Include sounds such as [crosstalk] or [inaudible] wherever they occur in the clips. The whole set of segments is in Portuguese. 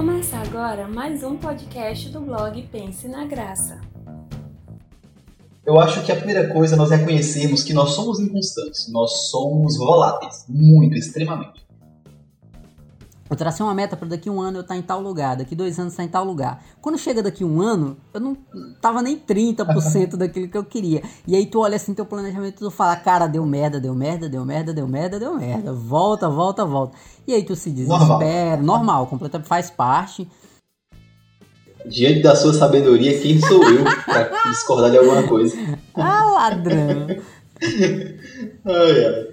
Começa agora mais um podcast do blog Pense na Graça. Eu acho que a primeira coisa é nós reconhecermos que nós somos inconstantes, nós somos voláteis, muito, extremamente. Eu tracei uma meta para daqui um ano eu estar tá em tal lugar, daqui dois anos estar tá em tal lugar. Quando chega daqui um ano, eu não tava nem 30% [laughs] daquilo que eu queria. E aí tu olha assim teu planejamento e tu fala, cara, deu merda, deu merda, deu merda, deu merda, deu merda. Volta, volta, volta. E aí tu se desespera, normal, normal completamente faz parte. Diante da sua sabedoria, quem sou eu para [laughs] discordar de alguma coisa? ah, ladrão. [laughs] ai, ai.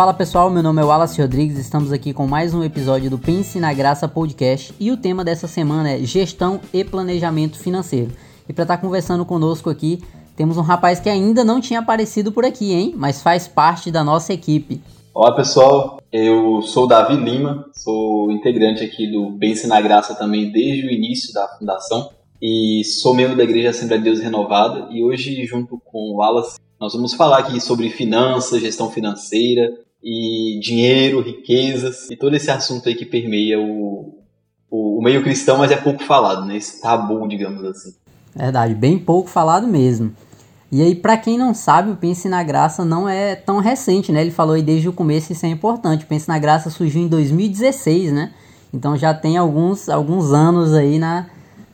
Fala pessoal, meu nome é Wallace Rodrigues, estamos aqui com mais um episódio do Pense na Graça Podcast e o tema dessa semana é gestão e planejamento financeiro. E para estar tá conversando conosco aqui, temos um rapaz que ainda não tinha aparecido por aqui, hein? Mas faz parte da nossa equipe. Olá pessoal, eu sou Davi Lima, sou integrante aqui do Pense na Graça também desde o início da fundação e sou membro da Igreja Assembleia de Deus Renovada e hoje junto com o Wallace nós vamos falar aqui sobre finanças, gestão financeira, e dinheiro, riquezas e todo esse assunto aí que permeia o, o, o, meio cristão, mas é pouco falado, né? Esse tabu, digamos assim. Verdade, bem pouco falado mesmo. E aí, para quem não sabe, o Pense na Graça não é tão recente, né? Ele falou aí desde o começo, isso é importante. O Pense na Graça surgiu em 2016, né? Então já tem alguns, alguns anos aí na,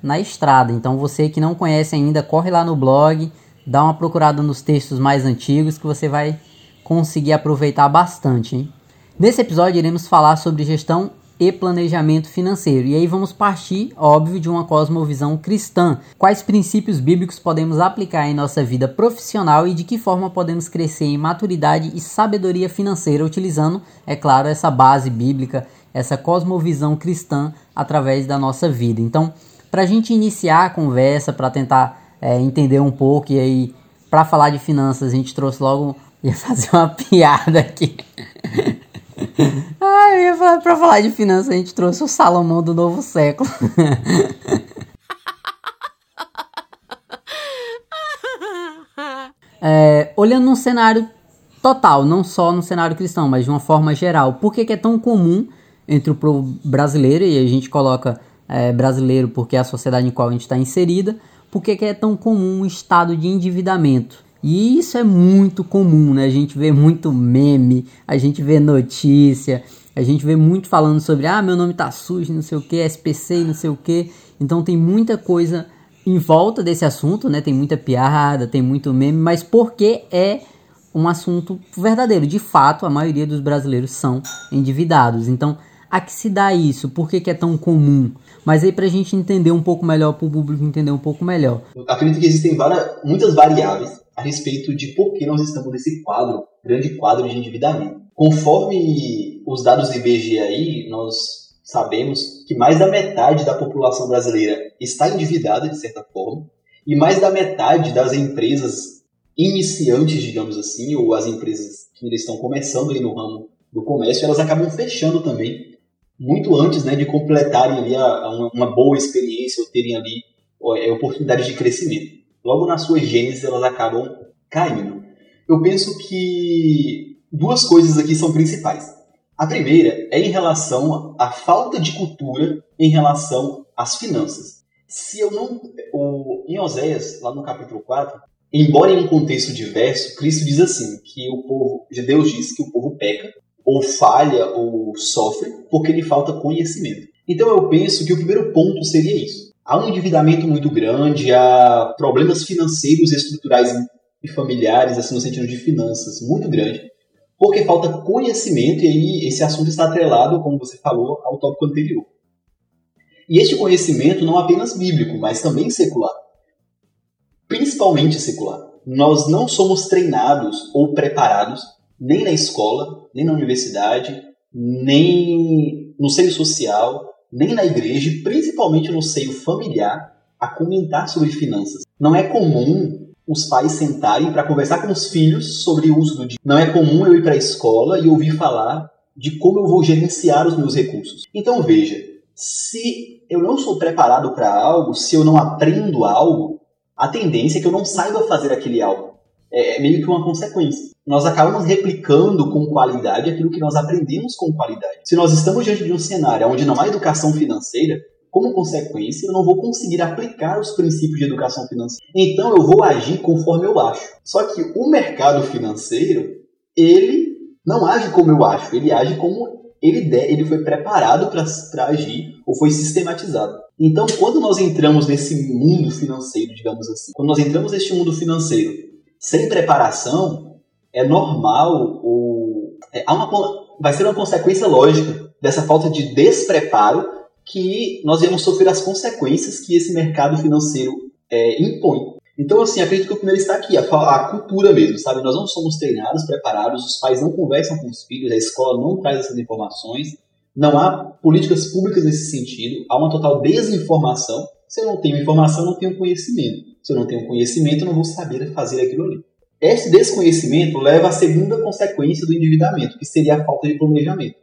na estrada. Então você que não conhece ainda, corre lá no blog, dá uma procurada nos textos mais antigos que você vai conseguir aproveitar bastante. Hein? Nesse episódio iremos falar sobre gestão e planejamento financeiro. E aí vamos partir, óbvio, de uma cosmovisão cristã. Quais princípios bíblicos podemos aplicar em nossa vida profissional e de que forma podemos crescer em maturidade e sabedoria financeira utilizando, é claro, essa base bíblica, essa cosmovisão cristã através da nossa vida. Então, para a gente iniciar a conversa, para tentar é, entender um pouco e aí para falar de finanças, a gente trouxe logo Ia fazer uma [laughs] piada aqui. Ah, eu ia falar, pra falar de finanças, a gente trouxe o Salomão do novo século. [laughs] é, olhando num cenário total, não só no cenário cristão, mas de uma forma geral, por que, que é tão comum entre o brasileiro, e a gente coloca é, brasileiro porque é a sociedade em qual a gente está inserida, por que, que é tão comum um estado de endividamento? E isso é muito comum, né? A gente vê muito meme, a gente vê notícia, a gente vê muito falando sobre ah, meu nome tá sujo, não sei o que, SPC, não sei o que. Então tem muita coisa em volta desse assunto, né? Tem muita piada, tem muito meme, mas porque é um assunto verdadeiro. De fato, a maioria dos brasileiros são endividados. Então, a que se dá isso? Por que, que é tão comum? Mas aí para a gente entender um pouco melhor, para o público entender um pouco melhor. Eu acredito que existem várias, muitas variáveis a respeito de por que nós estamos nesse quadro, grande quadro de endividamento. Conforme os dados do IBGE aí, nós sabemos que mais da metade da população brasileira está endividada, de certa forma, e mais da metade das empresas iniciantes, digamos assim, ou as empresas que ainda estão começando aí no ramo do comércio, elas acabam fechando também, muito antes né, de completarem ali a, a uma, boa experiência ou terem ali é, oportunidades de crescimento logo na sua gênese elas acabam caindo. Eu penso que duas coisas aqui são principais. A primeira é em relação à falta de cultura em relação às finanças. Se eu não. O, em Oséias, lá no capítulo 4, embora em um contexto diverso, Cristo diz assim: que o povo. Deus diz que o povo peca, ou falha, ou sofre, porque lhe falta conhecimento. Então eu penso que o primeiro ponto seria isso há um endividamento muito grande, há problemas financeiros, estruturais e familiares, assim, no sentido de finanças, muito grande, porque falta conhecimento e aí esse assunto está atrelado, como você falou, ao tópico anterior. E este conhecimento não apenas bíblico, mas também secular. Principalmente secular. Nós não somos treinados ou preparados nem na escola, nem na universidade, nem no seio social, nem na igreja, principalmente no seio familiar, a comentar sobre finanças. Não é comum os pais sentarem para conversar com os filhos sobre o uso do dinheiro. Não é comum eu ir para a escola e ouvir falar de como eu vou gerenciar os meus recursos. Então veja, se eu não sou preparado para algo, se eu não aprendo algo, a tendência é que eu não saiba fazer aquele algo. é meio que uma consequência. Nós acabamos replicando com qualidade aquilo que nós aprendemos com qualidade. Se nós estamos diante de um cenário onde não há educação financeira, como consequência, eu não vou conseguir aplicar os princípios de educação financeira. Então eu vou agir conforme eu acho. Só que o mercado financeiro, ele não age como eu acho, ele age como ele, de, ele foi preparado para agir ou foi sistematizado. Então, quando nós entramos nesse mundo financeiro, digamos assim, quando nós entramos neste mundo financeiro sem preparação, é normal ou é, há uma, vai ser uma consequência lógica dessa falta de despreparo que nós iremos sofrer as consequências que esse mercado financeiro é, impõe. Então, assim, acredito que o primeiro está aqui, a, a, cultura mesmo, sabe? Nós não somos treinados, preparados, os pais não conversam com os filhos, a escola não traz essas informações, não há políticas públicas nesse sentido, há uma total desinformação. Se eu não tenho informação, eu não tenho conhecimento. Se eu não tenho conhecimento, eu não vou saber fazer aquilo ali. Esse desconhecimento leva à segunda consequência do endividamento, que seria a falta de planejamento.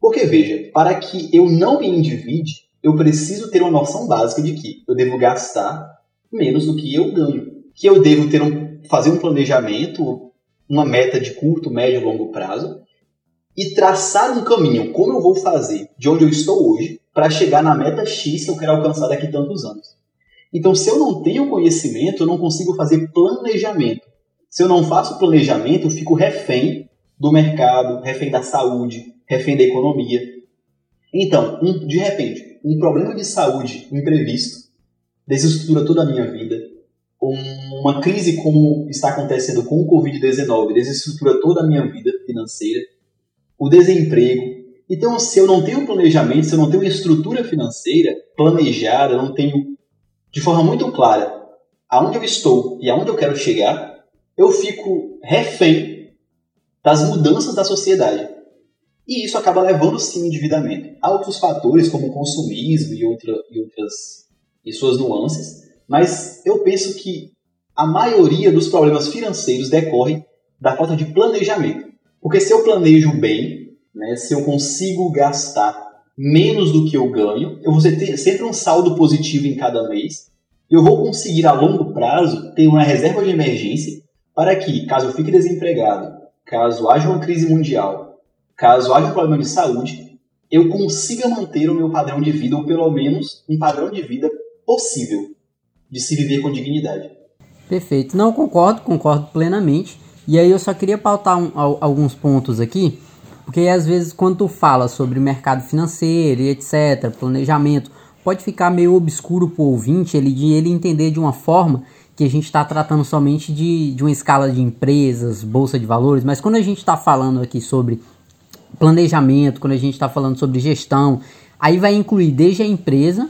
Porque, veja, para que eu não me endivide, eu preciso ter uma noção básica de que eu devo gastar menos do que eu ganho. Que eu devo ter um, fazer um planejamento, uma meta de curto, médio e longo prazo, e traçar um caminho, como eu vou fazer de onde eu estou hoje, para chegar na meta X que eu quero alcançar daqui a tantos anos. Então, se eu não tenho conhecimento, eu não consigo fazer planejamento. Se eu não faço planejamento, eu fico refém do mercado, refém da saúde, refém da economia. Então, um, de repente, um problema de saúde imprevisto desestrutura toda a minha vida. Uma crise como está acontecendo com o Covid-19 desestrutura toda a minha vida financeira. O desemprego. Então, se eu não tenho planejamento, se eu não tenho estrutura financeira planejada, eu não tenho de forma muito clara aonde eu estou e aonde eu quero chegar, eu fico refém das mudanças da sociedade. E isso acaba levando sim ao endividamento. Há outros fatores, como o consumismo e, outra, e outras e suas nuances, mas eu penso que a maioria dos problemas financeiros decorre da falta de planejamento. Porque se eu planejo bem, né, se eu consigo gastar menos do que eu ganho, eu vou ter sempre um saldo positivo em cada mês, eu vou conseguir a longo prazo ter uma reserva de emergência para que, caso eu fique desempregado, caso haja uma crise mundial, caso haja um problema de saúde, eu consiga manter o meu padrão de vida, ou pelo menos um padrão de vida possível de se viver com dignidade. Perfeito. Não concordo, concordo plenamente. E aí eu só queria pautar um, alguns pontos aqui, porque às vezes quando tu fala sobre mercado financeiro e etc, planejamento, pode ficar meio obscuro para o ouvinte ele, ele entender de uma forma que a gente está tratando somente de, de uma escala de empresas, bolsa de valores, mas quando a gente está falando aqui sobre planejamento, quando a gente está falando sobre gestão, aí vai incluir desde a empresa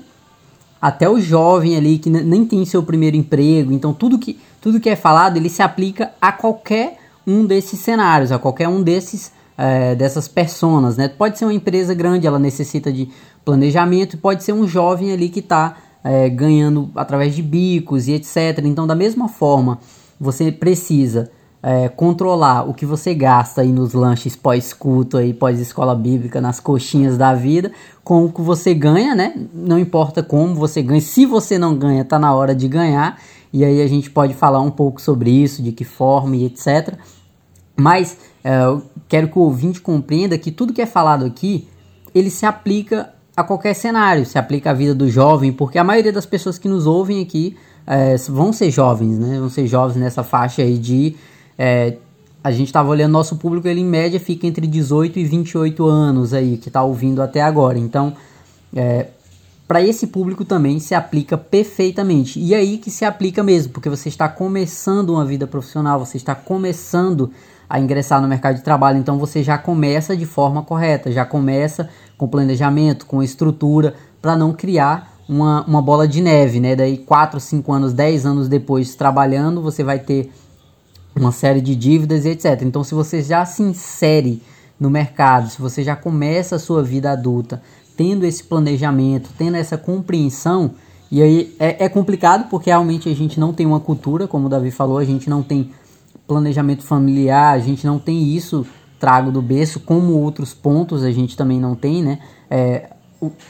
até o jovem ali que nem tem seu primeiro emprego. Então tudo que, tudo que é falado ele se aplica a qualquer um desses cenários, a qualquer um desses é, dessas personas, né? Pode ser uma empresa grande, ela necessita de planejamento, pode ser um jovem ali que está é, ganhando através de bicos e etc. Então, da mesma forma, você precisa é, controlar o que você gasta aí nos lanches pós-culto, aí pós-escola bíblica, nas coxinhas da vida, com o que você ganha, né? Não importa como você ganha, se você não ganha, tá na hora de ganhar. E aí a gente pode falar um pouco sobre isso, de que forma e etc. Mas é, eu quero que o ouvinte compreenda que tudo que é falado aqui, ele se aplica a qualquer cenário, se aplica à vida do jovem, porque a maioria das pessoas que nos ouvem aqui é, vão ser jovens, né? Vão ser jovens nessa faixa aí de é, a gente estava olhando nosso público, ele em média fica entre 18 e 28 anos aí, que está ouvindo até agora. Então, é, para esse público também se aplica perfeitamente. E aí que se aplica mesmo, porque você está começando uma vida profissional, você está começando a ingressar no mercado de trabalho, então você já começa de forma correta, já começa com planejamento, com estrutura, para não criar uma, uma bola de neve, né? Daí 4, 5 anos, 10 anos depois trabalhando, você vai ter uma série de dívidas e etc. Então, se você já se insere no mercado, se você já começa a sua vida adulta tendo esse planejamento, tendo essa compreensão, e aí é, é, complicado porque realmente a gente não tem uma cultura, como o Davi falou, a gente não tem planejamento familiar, a gente não tem isso trago do berço, como outros pontos a gente também não tem, né? É,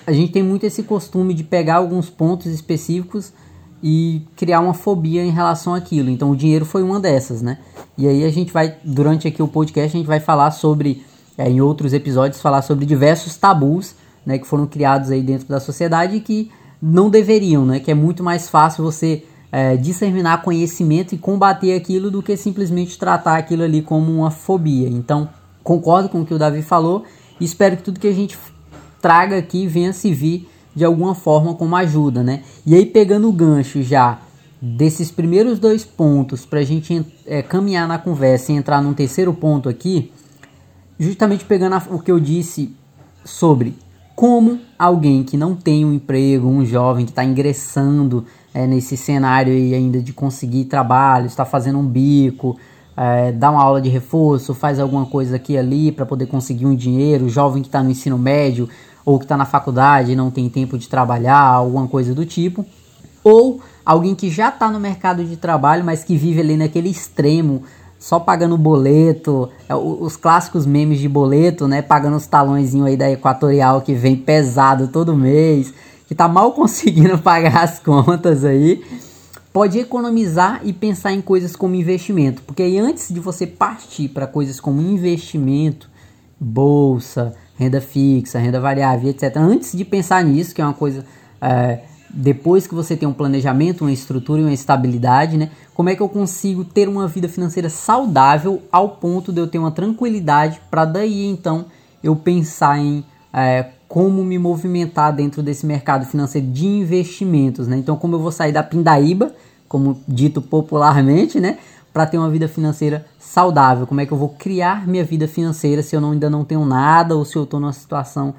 a gente tem muito esse costume de pegar alguns pontos específicos e criar uma fobia em relação àquilo. Então o dinheiro foi uma dessas, né? E aí a gente vai, durante aqui o podcast, a gente vai falar sobre, é, em outros episódios, falar sobre diversos tabus, né, que foram criados aí dentro da sociedade e que não deveriam, né? Que é muito mais fácil você é, disseminar conhecimento e combater aquilo do que simplesmente tratar aquilo ali como uma fobia. Então, concordo com o que o Davi falou e espero que tudo que a gente traga aqui venha se vir de alguma forma como ajuda, né? E aí pegando o gancho já desses primeiros dois pontos para a gente é, caminhar na conversa e entrar num terceiro ponto aqui, justamente pegando a, o que eu disse sobre como alguém que não tem um emprego, um jovem que está ingressando é, nesse cenário aí ainda de conseguir trabalho, está fazendo um bico, é, dá uma aula de reforço, faz alguma coisa aqui e ali para poder conseguir um dinheiro, jovem que está no ensino médio ou que está na faculdade e não tem tempo de trabalhar, alguma coisa do tipo, ou alguém que já está no mercado de trabalho, mas que vive ali naquele extremo, só pagando boleto, é, os clássicos memes de boleto, né, pagando os talõezinhos aí da Equatorial que vem pesado todo mês, que tá mal [laughs] conseguindo pagar as contas aí, pode economizar e pensar em coisas como investimento, porque aí antes de você partir para coisas como investimento, bolsa, renda fixa, renda variável, etc. Antes de pensar nisso, que é uma coisa. É, depois que você tem um planejamento, uma estrutura e uma estabilidade, né? Como é que eu consigo ter uma vida financeira saudável ao ponto de eu ter uma tranquilidade para daí então eu pensar em é, como me movimentar dentro desse mercado financeiro de investimentos, né? Então, como eu vou sair da pindaíba, como dito popularmente, né? para ter uma vida financeira saudável? Como é que eu vou criar minha vida financeira se eu não, ainda não tenho nada ou se eu estou numa situação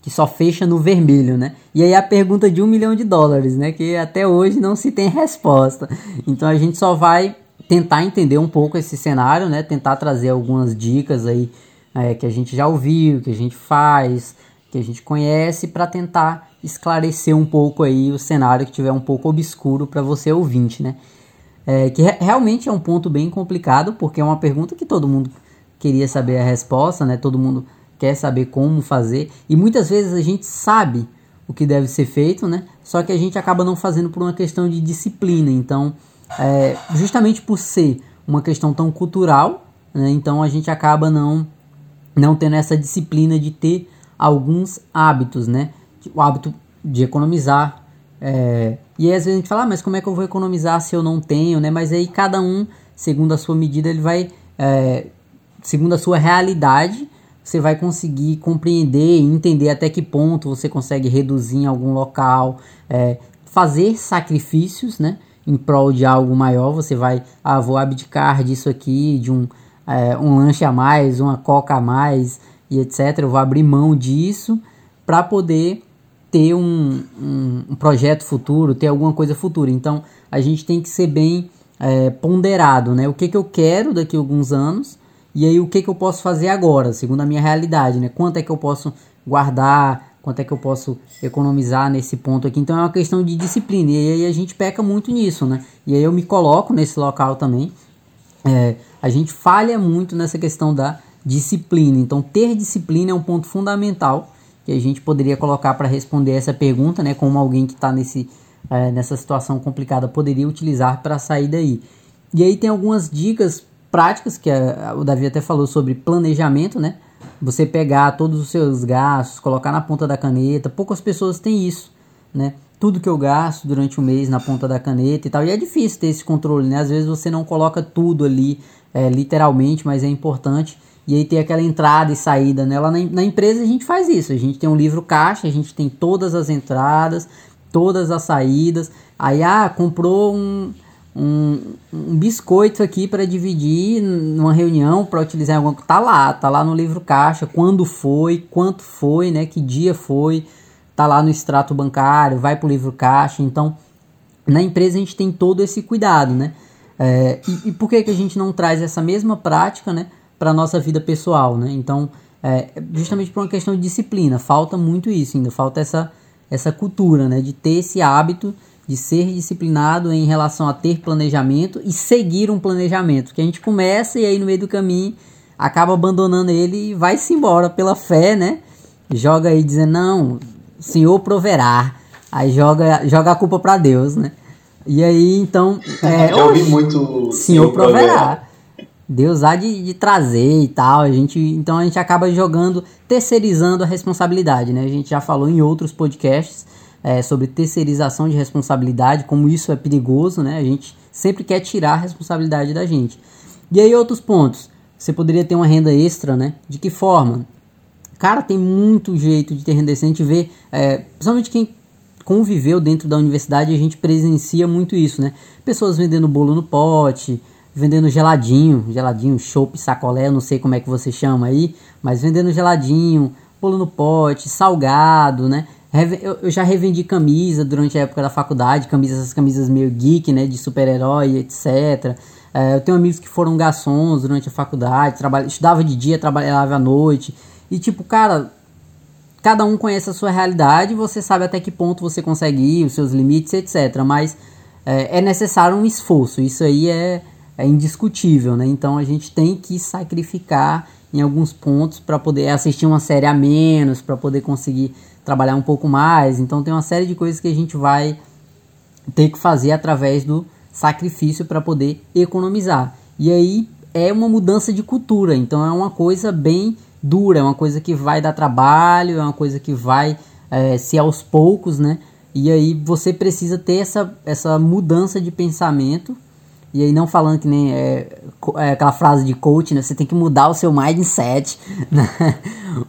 que só fecha no vermelho, né? E aí a pergunta de um milhão de dólares, né? Que até hoje não se tem resposta. Então a gente só vai tentar entender um pouco esse cenário, né? Tentar trazer algumas dicas aí é, que a gente já ouviu, que a gente faz, que a gente conhece, para tentar esclarecer um pouco aí o cenário que tiver um pouco obscuro para você ouvinte, né? É, que re realmente é um ponto bem complicado, porque é uma pergunta que todo mundo queria saber a resposta, né? Todo mundo quer saber como fazer. E muitas vezes a gente sabe o que deve ser feito, né? Só que a gente acaba não fazendo por uma questão de disciplina. Então, é, justamente por ser uma questão tão cultural, né? então a gente acaba não, não tendo essa disciplina de ter alguns hábitos, né? O hábito de economizar, é, e às vezes a gente fala, ah, mas como é que eu vou economizar se eu não tenho, né? Mas aí cada um, segundo a sua medida, ele vai, é, segundo a sua realidade, você vai conseguir compreender e entender até que ponto você consegue reduzir em algum local, é, fazer sacrifícios, né? Em prol de algo maior, você vai, ah, vou abdicar disso aqui, de um, é, um lanche a mais, uma coca a mais e etc. Eu vou abrir mão disso para poder ter um, um, projeto futuro, ter alguma coisa futura. Então a gente tem que ser bem é, ponderado, né? O que, que eu quero daqui a alguns anos e aí o que, que eu posso fazer agora, segundo a minha realidade, né? Quanto é que eu posso guardar, quanto é que eu posso economizar nesse ponto aqui. Então é uma questão de disciplina e aí a gente peca muito nisso, né? E aí eu me coloco nesse local também. É, a gente falha muito nessa questão da disciplina. Então ter disciplina é um ponto fundamental que a gente poderia colocar para responder essa pergunta, né? Como alguém que está nesse é, nessa situação complicada poderia utilizar para sair daí. E aí tem algumas dicas práticas que a, o Davi até falou sobre planejamento, né? Você pegar todos os seus gastos, colocar na ponta da caneta. Poucas pessoas têm isso, né? Tudo que eu gasto durante o mês na ponta da caneta e tal. E é difícil ter esse controle, né? Às vezes você não coloca tudo ali, é, literalmente, mas é importante e aí tem aquela entrada e saída, né? Lá na, na, empresa a gente faz isso, a gente tem um livro caixa, a gente tem todas as entradas, todas as saídas. Aí, ah, comprou um, um, um biscoito aqui para dividir numa reunião para utilizar alguma tá lá, tá lá no livro caixa, quando foi, quanto foi, né? Que dia foi, tá lá no extrato bancário, vai para o livro caixa. Então, na empresa a gente tem todo esse cuidado, né? É, e, e por que, que a gente não traz essa mesma prática, né? Para a nossa vida pessoal, né? Então, é, justamente por uma questão de disciplina, falta muito isso ainda, falta essa, essa cultura, né? De ter esse hábito de ser disciplinado em relação a ter planejamento e seguir um planejamento, que a gente começa e aí no meio do caminho acaba abandonando ele e vai-se embora pela fé, né? Joga aí dizendo, não, o Senhor proverá. Aí joga, joga a culpa para Deus, né? E aí, então. É, Já ouvi muito. Senhor proverá. Deus há de, de, trazer e tal. A gente, então a gente acaba jogando, terceirizando a responsabilidade, né? A gente já falou em outros podcasts é, sobre terceirização de responsabilidade, como isso é perigoso, né? A gente sempre quer tirar a responsabilidade da gente. E aí outros pontos. Você poderia ter uma renda extra, né? De que forma? Cara, tem muito jeito de ter renda extra. A gente vê, é, principalmente quem conviveu dentro da universidade, a gente presencia muito isso, né? Pessoas vendendo bolo no pote, vendendo geladinho, geladinho, chopp, sacolé, não sei como é que você chama aí, mas vendendo geladinho, bolo no pote, salgado, né? Eu já revendi camisa durante a época da faculdade, camisas, essas camisas meio geek, né, de super-herói, etc. É, eu tenho amigos que foram garçons durante a faculdade, trabalha, estudava de dia, trabalhava à noite. E tipo, cara, cada um conhece a sua realidade, você sabe até que ponto você consegue ir, os seus limites, etc. Mas é, é necessário um esforço, isso aí é, é indiscutível, né? Então a gente tem que sacrificar em alguns pontos para poder assistir uma série a menos, para poder conseguir trabalhar um pouco mais. Então tem uma série de coisas que a gente vai ter que fazer através do sacrifício para poder economizar. E aí é uma mudança de cultura, então é uma coisa bem dura, é uma coisa que vai dar trabalho, é uma coisa que vai é, ser aos poucos, né? E aí você precisa ter essa, essa mudança de pensamento e aí não falando que nem é, é, aquela frase de coach, né? Você tem que mudar o seu mindset, [laughs] né?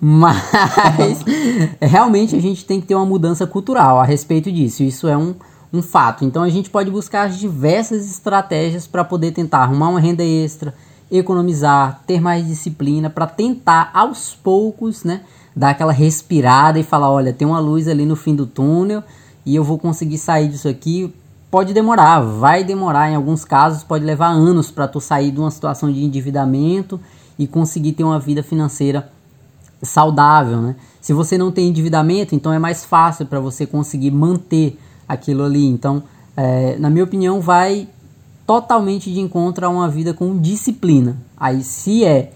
Mas [laughs] realmente a gente tem que ter uma mudança cultural a respeito disso. Isso é um, um fato. Então a gente pode buscar diversas estratégias para poder tentar arrumar uma renda extra, economizar, ter mais disciplina, para tentar aos poucos, né? Dar aquela respirada e falar, olha, tem uma luz ali no fim do túnel e eu vou conseguir sair disso aqui pode demorar, vai demorar em alguns casos, pode levar anos para tu sair de uma situação de endividamento e conseguir ter uma vida financeira saudável, né? Se você não tem endividamento, então é mais fácil para você conseguir manter aquilo ali. Então, é, na minha opinião, vai totalmente de encontro a uma vida com disciplina. Aí, se é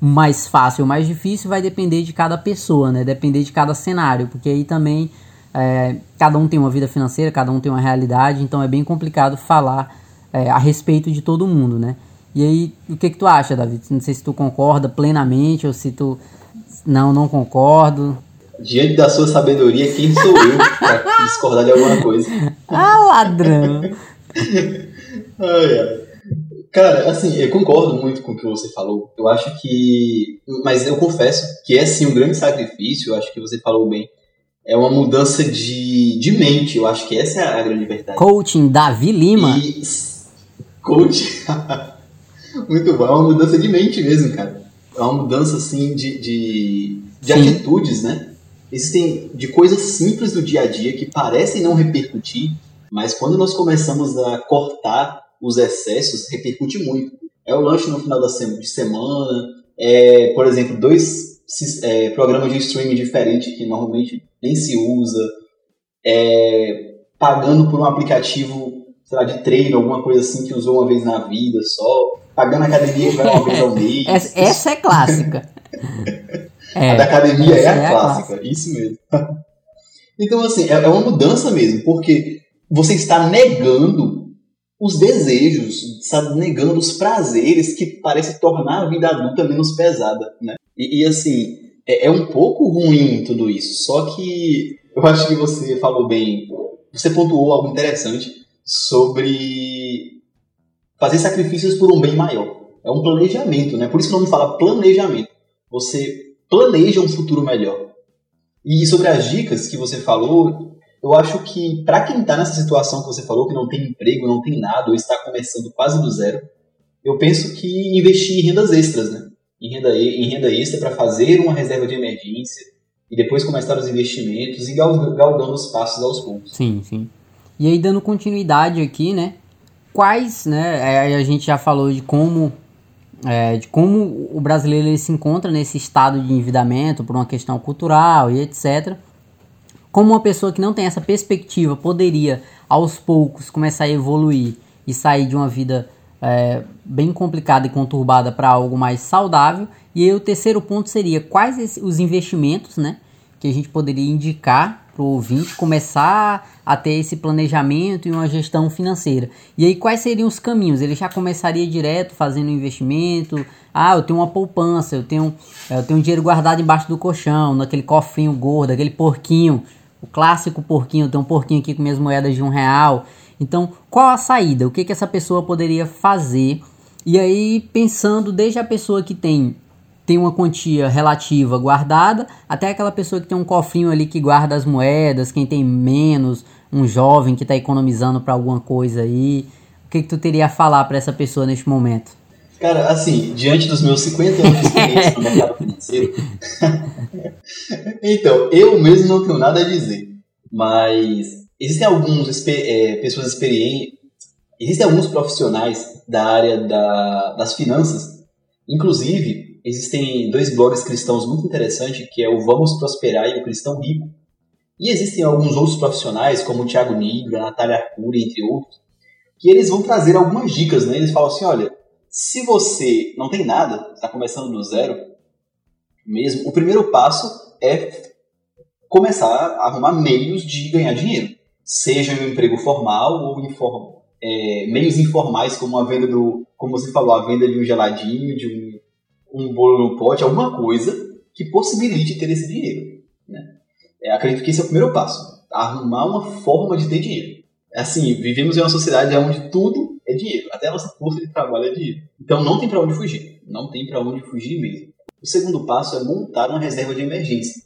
mais fácil ou mais difícil, vai depender de cada pessoa, né? Depender de cada cenário, porque aí também é, cada um tem uma vida financeira, cada um tem uma realidade, então é bem complicado falar é, a respeito de todo mundo, né? E aí, o que que tu acha, David? Não sei se tu concorda plenamente ou se tu não, não concordo. Diante da sua sabedoria, quem sou eu para discordar de alguma coisa? [laughs] Ah, ladrão! [laughs] ai, ai. Cara, assim, eu concordo muito com o que você falou. Eu acho que. Mas eu confesso que é sim um grande sacrifício, eu acho que você falou bem é uma mudança de, de mente. Eu acho que essa é a grande verdade. Coaching Davi Lima. E... Coaching. [laughs] Muito bom. É uma mudança de mente mesmo, cara. É uma mudança, assim, de, de, de atitudes, né? Existem de coisas simples do dia a dia que parecem não repercutir, mas quando nós começamos a cortar os excessos, repercute muito. É o lanche no final da de semana, é, por exemplo, dois é, programas de streaming diferentes que normalmente nem se usa, é, pagando por um aplicativo sei lá, de treino, alguma coisa assim que usou uma vez na vida só, pagando a academia que vai uma vez ao [laughs] mês. Essa, essa é clássica. é, [laughs] a da academia é a, é a clássica, isso mesmo. [laughs] então, assim, é, é uma mudança mesmo, porque você está negando os desejos, está negando os prazeres que parece tornar a vida adulta menos pesada, né? E, e assim, é, é, um pouco ruim tudo isso. Só que eu acho que você falou bem, você pontuou algo interessante sobre fazer sacrifícios por um bem maior. É um planejamento, né? Por isso que o nome fala planejamento. Você planeja um futuro melhor. E sobre as dicas que você falou, eu acho que para quem está nessa situação que você falou, que não tem emprego, não tem nada, ou está começando quase do zero, eu penso que investir em rendas extras, né? Em renda, em renda extra para fazer uma reserva de emergência e depois começar os investimentos e galgando os passos aos poucos. Sim, sim. E aí, dando continuidade aqui, né? Quais, né? A gente já falou de como, é, de como o brasileiro ele se encontra nesse estado de endividamento por uma questão cultural e etc. Como uma pessoa que não tem essa perspectiva poderia, aos poucos, começar a evoluir e sair de uma vida é, bem complicada e conturbada para algo mais saudável. E aí o terceiro ponto seria quais os investimentos né, que a gente poderia indicar para o ouvinte começar a ter esse planejamento e uma gestão financeira. E aí, quais seriam os caminhos? Ele já começaria direto fazendo investimento? Ah, eu tenho uma poupança, eu tenho, eu tenho dinheiro guardado embaixo do colchão, naquele cofrinho gordo, aquele porquinho, o clássico porquinho. Eu tenho um porquinho aqui com minhas moedas de um real. Então, qual a saída? O que, que essa pessoa poderia fazer? E aí, pensando desde a pessoa que tem tem uma quantia relativa guardada, até aquela pessoa que tem um cofrinho ali que guarda as moedas, quem tem menos, um jovem que está economizando para alguma coisa aí. O que, que tu teria a falar para essa pessoa neste momento? Cara, assim, diante dos meus 50 anos de experiência no mercado financeiro, [laughs] [laughs] então, eu mesmo não tenho nada a dizer, mas existem algumas é, pessoas experientes, existem alguns profissionais da área da, das finanças, inclusive existem dois blogs cristãos muito interessantes, que é o Vamos Prosperar e o Cristão Rico. E existem alguns outros profissionais, como o Thiago Nigro, a Natália Arcuri, entre outros, que eles vão trazer algumas dicas, né? Eles falam assim, olha, se você não tem nada, está começando do zero, mesmo, o primeiro passo é começar a arrumar meios de ganhar dinheiro. Seja um emprego formal ou informal. É, meios informais, como a venda do, como você falou, a venda de um geladinho, de um um bolo no pote, alguma coisa que possibilite ter esse dinheiro. Né? É, acredito que esse é o primeiro passo. Arrumar uma forma de ter dinheiro. É assim, vivemos em uma sociedade onde tudo é dinheiro. Até a nossa força de trabalho é dinheiro. Então não tem para onde fugir. Não tem para onde fugir mesmo. O segundo passo é montar uma reserva de emergência.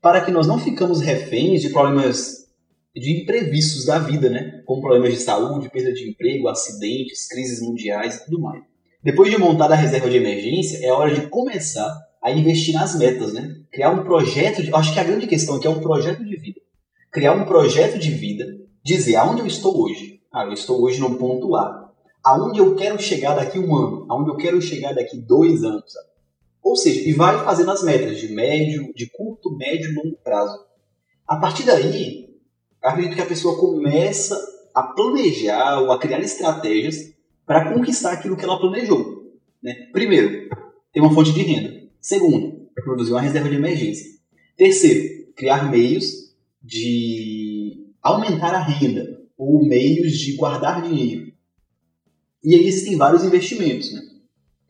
Para que nós não ficamos reféns de problemas de imprevistos da vida, né? Como problemas de saúde, perda de emprego, acidentes, crises mundiais e tudo mais. Depois de montar a reserva de emergência, é hora de começar a investir nas metas, né? Criar um projeto de. Acho que a grande questão aqui é um projeto de vida. Criar um projeto de vida, dizer aonde eu estou hoje. Ah, eu estou hoje no ponto A. Aonde eu quero chegar daqui um ano? Aonde eu quero chegar daqui dois anos? Ou seja, e vai fazendo as metas de médio, de curto, médio e longo prazo. A partir daí, acredito que a pessoa começa a planejar ou a criar estratégias para conquistar aquilo que ela planejou. Né? Primeiro, ter uma fonte de renda. Segundo, produzir uma reserva de emergência. Terceiro, criar meios de aumentar a renda ou meios de guardar dinheiro. E aí existem vários investimentos. Né?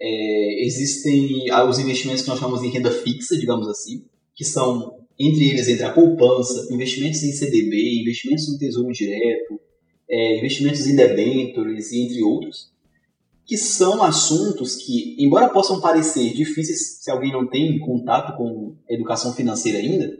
É, existem ah, os investimentos que nós chamamos de renda fixa, digamos assim, que são entre eles entre a poupança, investimentos em CDB, investimentos no Tesouro Direto, é, investimentos em debêntures e entre outros, que são assuntos que, embora possam parecer difíceis se alguém não tem contato com educação financeira ainda,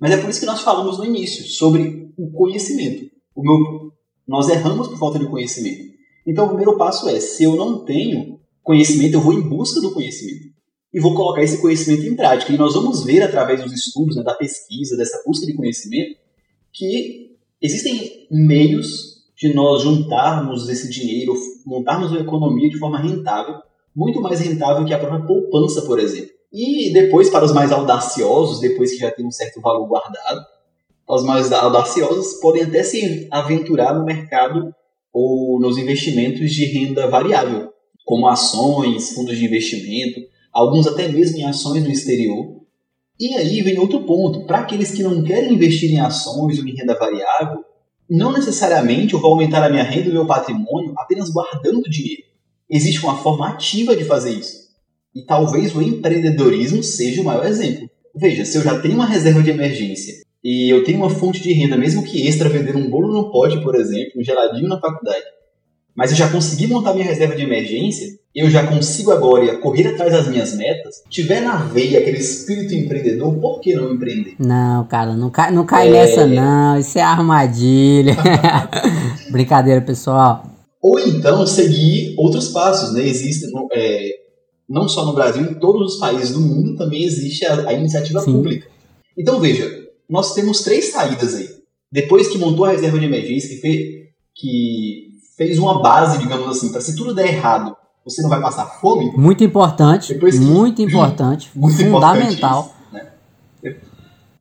mas é por isso que nós falamos no início sobre o conhecimento. O meu, nós erramos por falta de conhecimento. Então, o primeiro passo é: se eu não tenho conhecimento, eu vou em busca do conhecimento e vou colocar esse conhecimento em prática. E nós vamos ver através dos estudos, né, da pesquisa, dessa busca de conhecimento, que existem meios de nós juntarmos esse dinheiro, montarmos uma economia de forma rentável, muito mais rentável que a própria poupança, por exemplo. E depois, para os mais audaciosos, depois que já tem um certo valor guardado, os mais audaciosos podem até se aventurar no mercado ou nos investimentos de renda variável, como ações, fundos de investimento, alguns até mesmo em ações no exterior. E aí vem outro ponto: para aqueles que não querem investir em ações ou em renda variável, não necessariamente eu vou aumentar a minha renda e o meu patrimônio apenas guardando dinheiro. Existe uma forma ativa de fazer isso. E talvez o empreendedorismo seja o maior exemplo. Veja, se eu já tenho uma reserva de emergência e eu tenho uma fonte de renda, mesmo que extra, vender um bolo no pote, por exemplo, um geladinho na faculdade, mas eu já consegui montar minha reserva de emergência, eu já consigo agora correr atrás das minhas metas, tiver na veia aquele espírito empreendedor, por que não empreender? Não, cara, não cai, não cai é... nessa não, isso é armadilha. [laughs] Brincadeira, pessoal. Ou então seguir outros passos, né? Existem, é, não só no Brasil, em todos os países do mundo também existe a, a iniciativa Sim. pública. Então veja, nós temos três saídas aí. Depois que montou a reserva de emergência, que fez, que fez uma base, digamos assim, para se tudo der errado, você não vai passar fome. Muito importante. Que, muito importante. [laughs] Muito fundamental. Importante isso, né?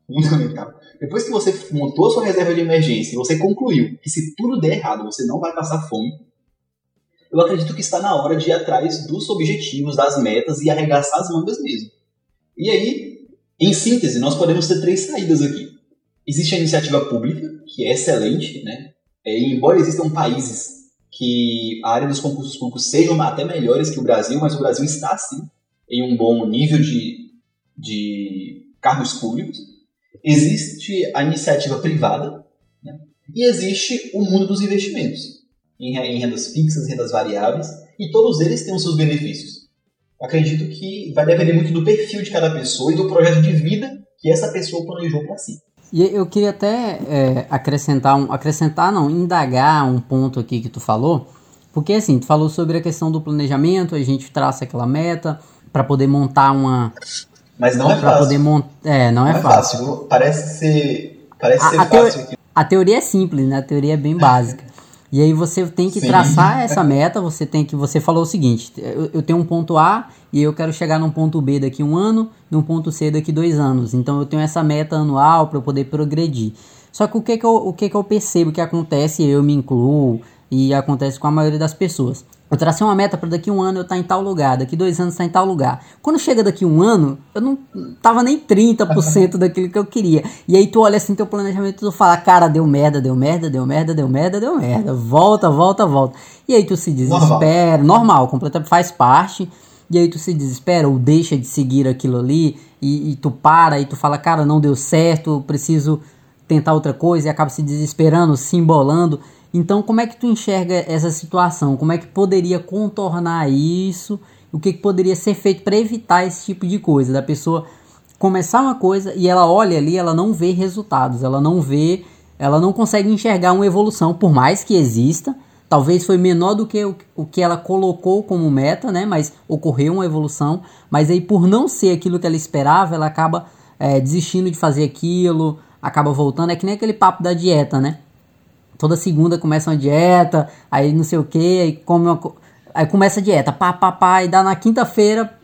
Fundamental. Depois que você montou a sua reserva de emergência e você concluiu que se tudo der errado, você não vai passar fome, eu acredito que está na hora de ir atrás dos objetivos, das metas e arregaçar as mangas mesmo. E aí, em síntese, nós podemos ter três saídas aqui. existe a iniciativa pública, que é excelente, né? É, embora existam países que a área dos concursos públicos sejam até melhores que o Brasil, mas o Brasil está, sim, em um bom nível de, de cargos públicos. Existe a iniciativa privada né? e existe o mundo dos investimentos, em, em rendas fixas, rendas variáveis, e todos eles têm os seus benefícios. Acredito que vai depender muito do perfil de cada pessoa e do projeto de vida que essa pessoa planejou para si. E eu queria até é, acrescentar, um, acrescentar não, indagar um ponto aqui que tu falou, porque assim, tu falou sobre a questão do planejamento, a gente traça aquela meta para poder montar uma... Mas não é fácil. Poder mont... É, não, não é, é fácil. fácil. Parece ser, parece a, ser a fácil. Teoria, a teoria é simples, né? A teoria é bem básica. E aí você tem que Sim. traçar [laughs] essa meta, você tem que. Você falou o seguinte: eu, eu, tenho um ponto A e eu quero chegar num ponto B daqui um ano, num ponto C daqui dois anos. Então eu tenho essa meta anual para eu poder progredir. Só que o que, que, eu, o que, que eu percebo que acontece, eu me incluo, e acontece com a maioria das pessoas. Eu tracei uma meta para daqui um ano eu estar tá em tal lugar, daqui dois anos estar tá em tal lugar. Quando chega daqui um ano, eu não tava nem 30% [laughs] daquilo que eu queria. E aí tu olha assim teu planejamento e tu fala, cara, deu merda, deu merda, deu merda, deu merda, deu merda. Volta, volta, volta. E aí tu se desespera, normal, normal completamente faz parte. E aí tu se desespera ou deixa de seguir aquilo ali e, e tu para e tu fala, cara, não deu certo, preciso tentar outra coisa e acaba se desesperando, se embolando. Então, como é que tu enxerga essa situação? Como é que poderia contornar isso? O que, que poderia ser feito para evitar esse tipo de coisa? Da pessoa começar uma coisa e ela olha ali, ela não vê resultados, ela não vê, ela não consegue enxergar uma evolução, por mais que exista. Talvez foi menor do que o, que ela colocou como meta, né? Mas ocorreu uma evolução. Mas aí, por não ser aquilo que ela esperava, ela acaba é, desistindo de fazer aquilo, acaba voltando. É que nem aquele papo da dieta, né? Toda segunda começa uma dieta, aí não sei o que, aí come uma, aí começa a dieta, pá, pá, pá, e dá na quinta-feira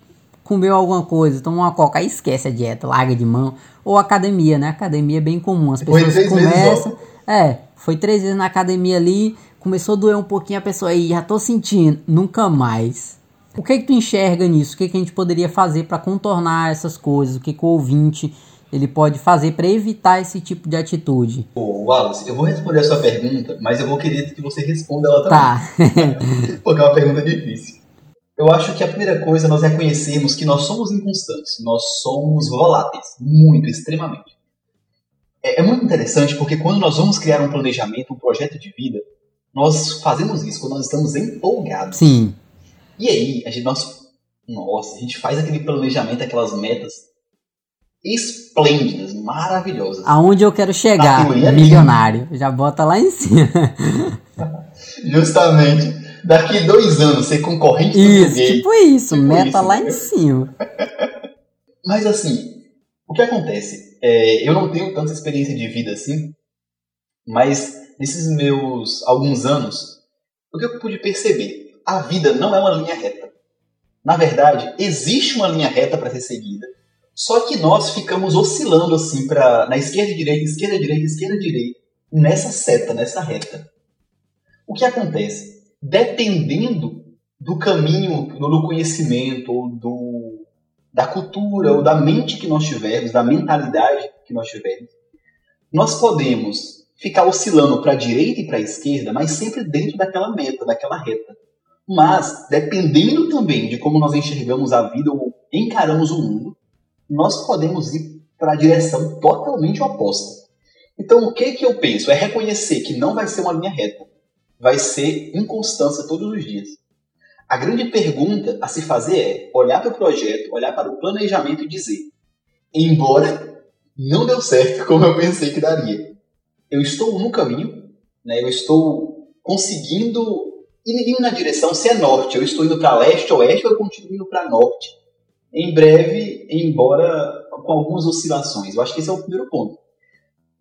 comeu alguma coisa, toma uma coca, aí esquece a dieta, larga de mão. Ou academia, né? Academia é bem comum. As pessoas começam. É, foi três vezes na academia ali, começou a doer um pouquinho a pessoa aí, já tô sentindo, nunca mais. O que que tu enxerga nisso? O que que a gente poderia fazer para contornar essas coisas? O que que o ouvinte ele pode fazer para evitar esse tipo de atitude? Ô, Wallace, eu vou responder a sua pergunta, mas eu vou querer que você responda ela também. Tá. [laughs] Porque é uma pergunta difícil. Eu acho que a primeira coisa é nós reconhecermos que nós somos inconstantes, nós somos voláteis, muito, extremamente. É, é muito interessante porque quando nós vamos criar um planejamento, um projeto de vida, nós fazemos isso quando nós estamos empolgados. Sim. E aí, a gente, nós, nossa, a gente faz aquele planejamento, aquelas metas, esplêndidas, maravilhosas. Aonde eu quero chegar, milionário. Já bota lá em cima. [laughs] Justamente. Daqui dois anos ser concorrente Isso, tipo isso, tipo meta isso, lá em cima. [laughs] Mas assim, o que acontece? É, eu não tenho tanta experiência de vida assim, mas nesses meus alguns anos, o que eu pude perceber? A vida não é uma linha reta. Na verdade, existe uma linha reta para ser seguida só que nós ficamos oscilando assim para na esquerda direita, esquerda direita, esquerda direita, nessa seta, nessa reta. O que acontece? Dependendo do caminho, do conhecimento, do, da cultura, ou da mente que nós tivermos, da mentalidade que nós tivermos, nós podemos ficar oscilando para a direita e para a esquerda, mas sempre dentro daquela meta, daquela reta. Mas, dependendo também de como nós enxergamos a vida ou encaramos o mundo, nós podemos ir para a direção totalmente oposta. Então, o que, que eu penso? É reconhecer que não vai ser uma linha reta. Vai ser inconstância todos os dias. A grande pergunta a se fazer é olhar para o projeto, olhar para o planejamento e dizer: embora não deu certo [laughs] como eu pensei que daria, eu estou no caminho, né? eu estou conseguindo ir na direção se é norte, eu estou indo para leste, oeste, ou eu continuo indo para norte em breve, embora com algumas oscilações. Eu acho que esse é o primeiro ponto.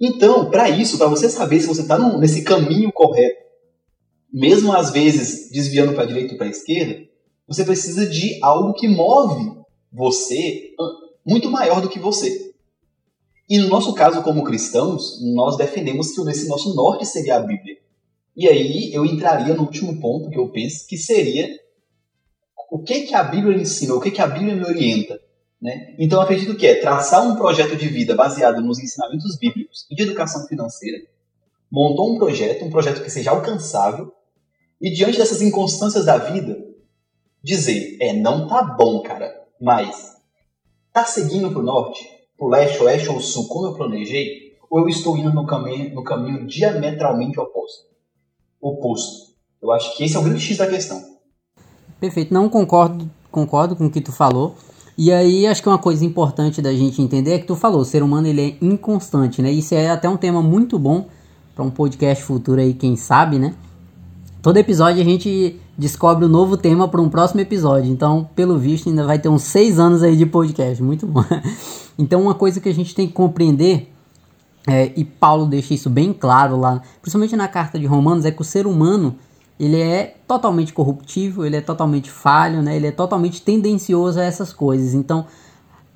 Então, para isso, para você saber se você está nesse caminho correto, mesmo às vezes desviando para a direita ou para a esquerda, você precisa de algo que move você muito maior do que você. E no nosso caso, como cristãos, nós defendemos que esse nosso norte seria a Bíblia. E aí eu entraria no último ponto que eu penso, que seria o que, que a Bíblia ensina, o que, que a Bíblia me orienta. Né? Então, acredito que é traçar um projeto de vida baseado nos ensinamentos bíblicos e de educação financeira, montou um projeto, um projeto que seja alcançável, e diante dessas inconstâncias da vida, dizer, é, não tá bom, cara, mas tá seguindo pro norte, pro leste, oeste ou sul, como eu planejei, ou eu estou indo no caminho, no caminho diametralmente oposto? Oposto. Eu acho que esse é o grande X da questão. Perfeito, não concordo, concordo com o que tu falou. E aí acho que uma coisa importante da gente entender é que tu falou, o ser humano ele é inconstante, né? Isso é até um tema muito bom para um podcast futuro aí, quem sabe, né? Todo episódio a gente descobre um novo tema para um próximo episódio. Então, pelo visto, ainda vai ter uns seis anos aí de podcast. Muito bom. [laughs] Então, uma coisa que a gente tem que compreender, é, e Paulo deixa isso bem claro lá, principalmente na carta de Romanos, é que o ser humano ele é totalmente corruptível, ele é totalmente falho, né? ele é totalmente tendencioso a essas coisas. Então,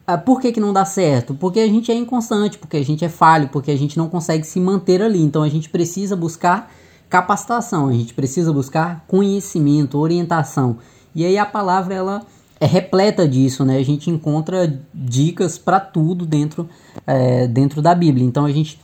ah, por que, que não dá certo? Porque a gente é inconstante, porque a gente é falho, porque a gente não consegue se manter ali. Então, a gente precisa buscar capacitação, a gente precisa buscar conhecimento, orientação. E aí a palavra ela é repleta disso, né? A gente encontra dicas para tudo dentro, é, dentro da Bíblia. Então a gente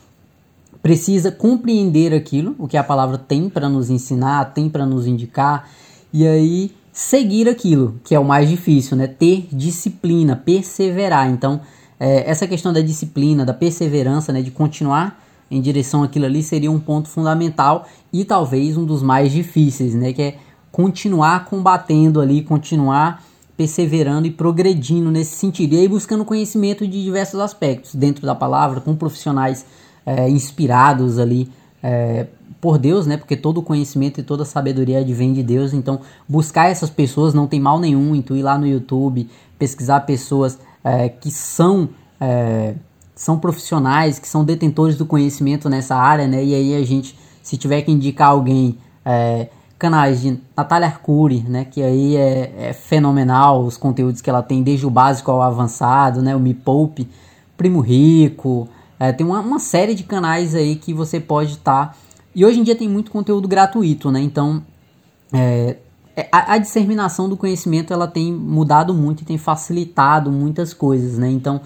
precisa compreender aquilo, o que a palavra tem para nos ensinar, tem para nos indicar, e aí seguir aquilo, que é o mais difícil, né? Ter disciplina, perseverar. Então, é, essa questão da disciplina, da perseverança, né? De continuar em direção àquilo ali seria um ponto fundamental e talvez um dos mais difíceis, né? Que é continuar combatendo ali, continuar perseverando e progredindo nesse sentido. E aí buscando conhecimento de diversos aspectos dentro da palavra, com profissionais é, inspirados ali é, por Deus, né? Porque todo conhecimento e toda sabedoria advém de Deus. Então, buscar essas pessoas não tem mal nenhum. Então, ir lá no YouTube, pesquisar pessoas é, que são é, são profissionais, que são detentores do conhecimento nessa área, né? E aí a gente, se tiver que indicar alguém, é, canais de Natália Arcuri, né? Que aí é, é, fenomenal os conteúdos que ela tem, desde o básico ao avançado, né? O Me Poupe, Primo Rico, é, tem uma, uma, série de canais aí que você pode estar. Tá... E hoje em dia tem muito conteúdo gratuito, né? Então, é, é, a, a, disseminação do conhecimento ela tem mudado muito e tem facilitado muitas coisas, né? Então,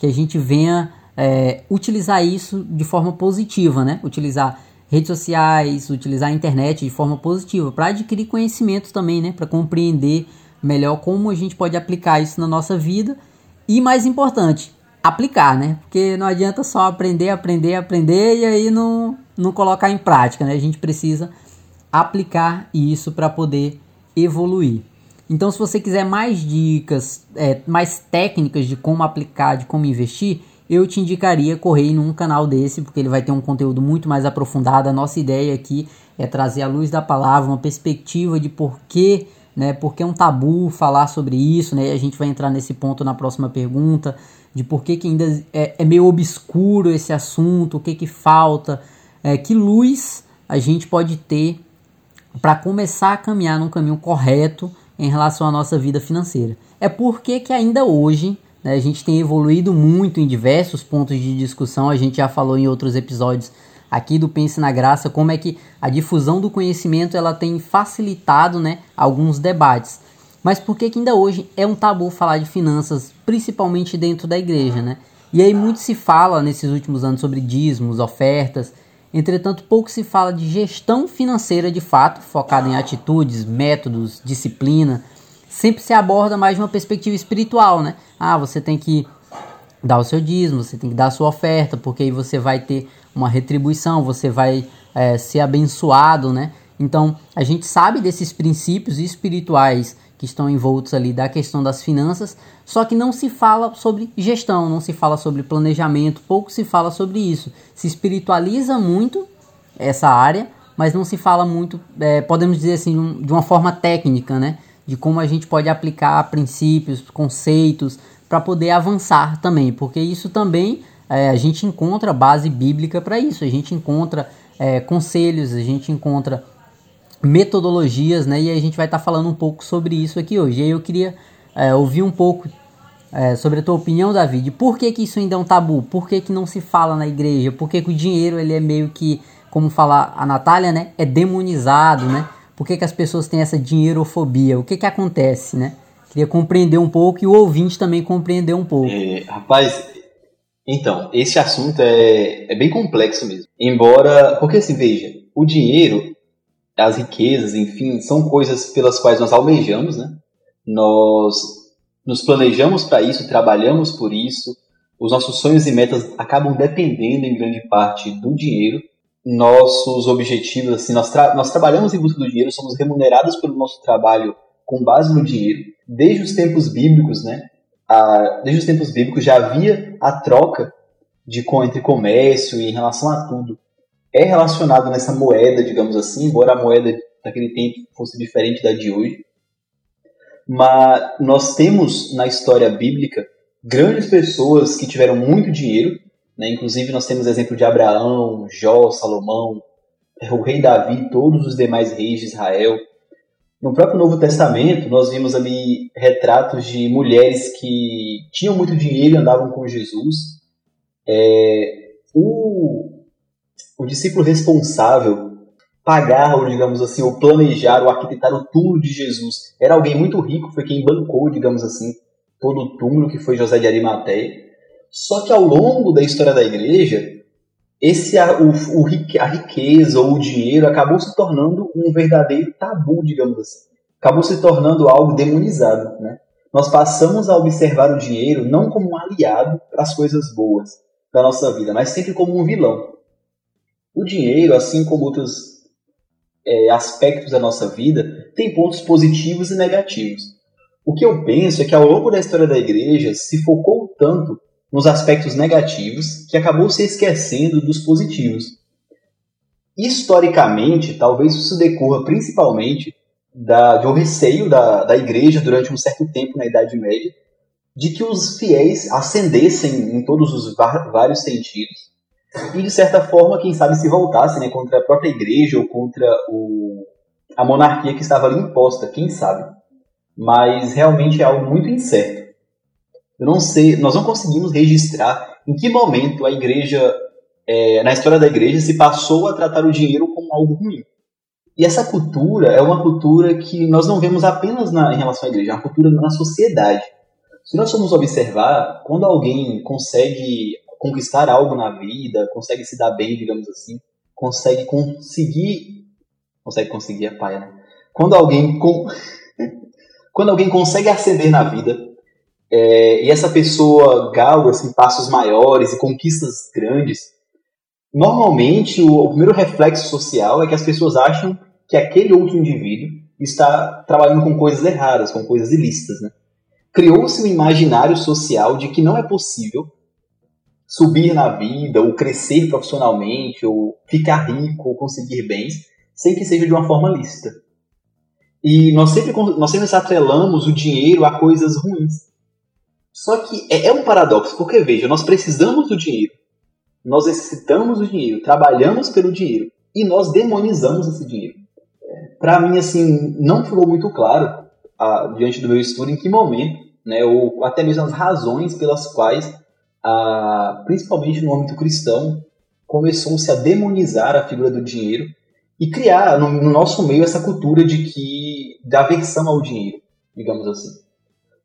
que a gente venha é, utilizar isso de forma positiva, né? Utilizar redes sociais, utilizar a internet de forma positiva para adquirir conhecimento também, né? Para compreender melhor como a gente pode aplicar isso na nossa vida e mais importante, aplicar, né? Porque não adianta só aprender, aprender, aprender e aí não, não colocar em prática, né? A gente precisa aplicar isso para poder evoluir. Então, se você quiser mais dicas, é, mais técnicas de como aplicar, de como investir, eu te indicaria correr num canal desse, porque ele vai ter um conteúdo muito mais aprofundado. A nossa ideia aqui é trazer à luz da palavra uma perspectiva de por que, né, porque é um tabu falar sobre isso, né? A gente vai entrar nesse ponto na próxima pergunta, de por que, que ainda é, é meio obscuro esse assunto, o que que falta, é, que luz a gente pode ter para começar a caminhar num caminho correto em relação à nossa vida financeira. É porque que ainda hoje né, a gente tem evoluído muito em diversos pontos de discussão, a gente já falou em outros episódios aqui do Pense na Graça, como é que a difusão do conhecimento ela tem facilitado né, alguns debates. Mas por que, que ainda hoje é um tabu falar de finanças, principalmente dentro da igreja, né? E aí muito se fala nesses últimos anos sobre dízimos, ofertas, entretanto pouco se fala de gestão financeira de fato, focada em atitudes, métodos, disciplina. Sempre se aborda mais de uma perspectiva espiritual, né? Ah, você tem que dar o seu dízimo, você tem que dar a sua oferta, porque aí você vai ter uma retribuição, você vai é, ser abençoado, né? Então, a gente sabe desses princípios espirituais que estão envoltos ali da questão das finanças, só que não se fala sobre gestão, não se fala sobre planejamento, pouco se fala sobre isso. Se espiritualiza muito essa área, mas não se fala muito, é, podemos dizer assim, de uma forma técnica, né? De como a gente pode aplicar princípios, conceitos, para poder avançar também, porque isso também é, a gente encontra base bíblica para isso, a gente encontra é, conselhos, a gente encontra metodologias, né? E a gente vai estar tá falando um pouco sobre isso aqui hoje. E aí eu queria é, ouvir um pouco é, sobre a tua opinião, David. Por que, que isso ainda é um tabu? Por que, que não se fala na igreja? Por que, que o dinheiro ele é meio que, como fala a Natália, né? É demonizado, né? Por que, que as pessoas têm essa dinheirofobia? O que, que acontece, né? Queria compreender um pouco e o ouvinte também compreender um pouco. É, rapaz, então, esse assunto é, é bem complexo mesmo. Embora, porque assim, veja, o dinheiro, as riquezas, enfim, são coisas pelas quais nós almejamos, né? Nós nos planejamos para isso, trabalhamos por isso, os nossos sonhos e metas acabam dependendo em grande parte do dinheiro. Nossos objetivos, assim, nós, tra nós trabalhamos em busca do dinheiro, somos remunerados pelo nosso trabalho com base no dinheiro. Desde os tempos bíblicos, né? A, desde os tempos bíblicos já havia a troca de entre comércio e em relação a tudo. É relacionado nessa moeda, digamos assim, embora a moeda daquele tempo fosse diferente da de hoje. Mas nós temos na história bíblica grandes pessoas que tiveram muito dinheiro, né? inclusive nós temos exemplo de Abraão, Jó, Salomão, o rei Davi, todos os demais reis de Israel. No próprio Novo Testamento, nós vimos ali retratos de mulheres que tinham muito dinheiro e andavam com Jesus. É, o, o discípulo responsável pagar, ou digamos assim, ou planejar, ou arquitetar o túmulo de Jesus era alguém muito rico, foi quem bancou, digamos assim, todo o túmulo que foi José de Arimateia. Só que ao longo da história da igreja, esse o, o, a riqueza ou o dinheiro acabou se tornando um verdadeiro tabu, digamos assim. Acabou se tornando algo demonizado, né? Nós passamos a observar o dinheiro não como um aliado para as coisas boas da nossa vida, mas sempre como um vilão. O dinheiro, assim como outros é, aspectos da nossa vida, tem pontos positivos e negativos. O que eu penso é que ao longo da história da igreja se focou tanto nos aspectos negativos que acabou se esquecendo dos positivos. Historicamente, talvez isso decorra principalmente da, de um receio da, da igreja durante um certo tempo na Idade Média de que os fiéis ascendessem em todos os vários sentidos e, de certa forma, quem sabe se voltassem né, contra a própria igreja ou contra o, a monarquia que estava ali imposta, quem sabe mas realmente é algo muito incerto. Eu não sei, nós não conseguimos registrar em que momento a igreja, é, na história da igreja, se passou a tratar o dinheiro como algo ruim. E essa cultura é uma cultura que nós não vemos apenas na, em relação à igreja, é uma cultura na sociedade. Se nós formos observar, quando alguém consegue conquistar algo na vida, consegue se dar bem, digamos assim, consegue conseguir. Consegue conseguir a paia, né? Quando alguém. Com... [laughs] Quando alguém consegue ascender na vida é, e essa pessoa galga assim, passos maiores e conquistas grandes, normalmente o, o primeiro reflexo social é que as pessoas acham que aquele outro indivíduo está trabalhando com coisas erradas, com coisas ilícitas. Né? Criou-se um imaginário social de que não é possível subir na vida, ou crescer profissionalmente, ou ficar rico, ou conseguir bens, sem que seja de uma forma lícita. E nós sempre, nós sempre atrelamos o dinheiro a coisas ruins. Só que é, é um paradoxo, porque veja, nós precisamos do dinheiro. Nós necessitamos do dinheiro, trabalhamos pelo dinheiro e nós demonizamos esse dinheiro. Para mim, assim, não ficou muito claro, ah, diante do meu estudo, em que momento, né, ou até mesmo as razões pelas quais, ah, principalmente no âmbito cristão, começou-se a demonizar a figura do dinheiro e criar no, no, nosso meio essa cultura de que da aversão ao dinheiro, digamos assim.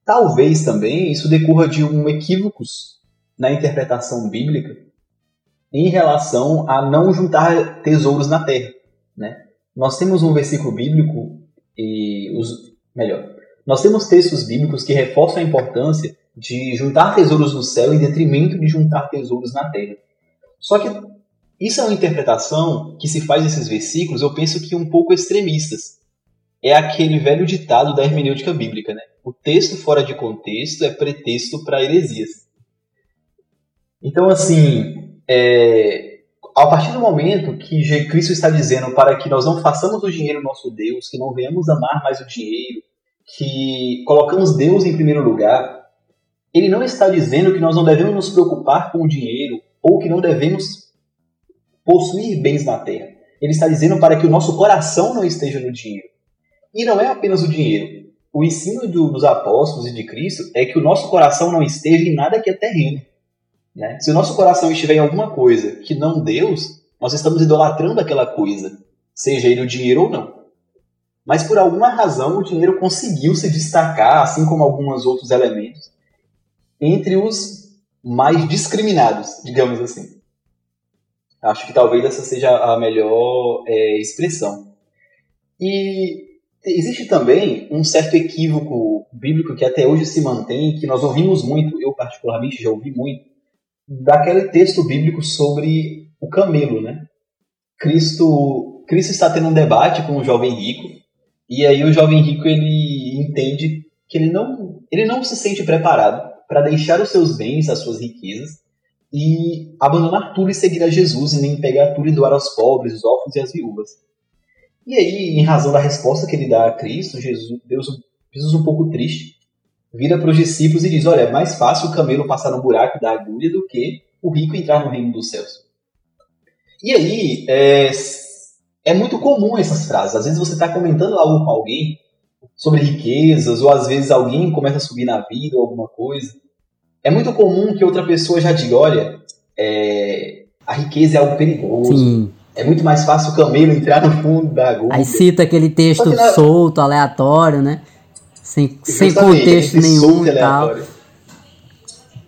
Talvez também isso decorra de um equívocos na interpretação bíblica em relação a não juntar tesouros na terra, né? Nós temos um versículo bíblico e os melhor, nós temos textos bíblicos que reforçam a importância de juntar tesouros no céu em detrimento de juntar tesouros na terra. Só que isso é uma interpretação que se faz nesses versículos, eu penso que um pouco extremistas. É aquele velho ditado da hermenêutica bíblica, né? O texto fora de contexto é pretexto para heresias. Então, assim, é, a partir do momento que Cristo está dizendo para que nós não façamos o dinheiro nosso Deus, que não venhamos amar mais o dinheiro, que colocamos Deus em primeiro lugar, ele não está dizendo que nós não devemos nos preocupar com o dinheiro ou que não devemos possuir bens na terra. Ele está dizendo para que o nosso coração não esteja no dinheiro. E não é apenas o dinheiro. O ensino do, dos apóstolos e de Cristo é que o nosso coração não esteja em nada que é terreno. Né? Se o nosso coração estiver em alguma coisa que não Deus, nós estamos idolatrando aquela coisa, seja ele o dinheiro ou não. Mas por alguma razão o dinheiro conseguiu se destacar, assim como alguns outros elementos, entre os mais discriminados, digamos assim. Acho que talvez essa seja a melhor é, expressão. E existe também um certo equívoco bíblico que até hoje se mantém, que nós ouvimos muito, eu particularmente já ouvi muito, daquele texto bíblico sobre o camelo, né? Cristo, Cristo está tendo um debate com o jovem rico, e aí o jovem rico ele entende que ele não, ele não se sente preparado para deixar os seus bens, as suas riquezas, e abandonar tudo e seguir a Jesus, e nem pegar tudo e doar aos pobres, os órfãos e as viúvas. E aí, em razão da resposta que ele dá a Cristo, Jesus, Deus, Jesus um pouco triste, vira para os discípulos e diz: Olha, é mais fácil o camelo passar no buraco da agulha do que o rico entrar no reino dos céus. E aí, é, é muito comum essas frases. Às vezes você está comentando algo com alguém sobre riquezas, ou às vezes alguém começa a subir na vida ou alguma coisa. É muito comum que outra pessoa já diga: Olha, é, a riqueza é algo perigoso. Sim. É muito mais fácil o camelo entrar no fundo da agulha. Aí cita aquele texto na... solto, aleatório, né? Sem, sem contexto nenhum e tal.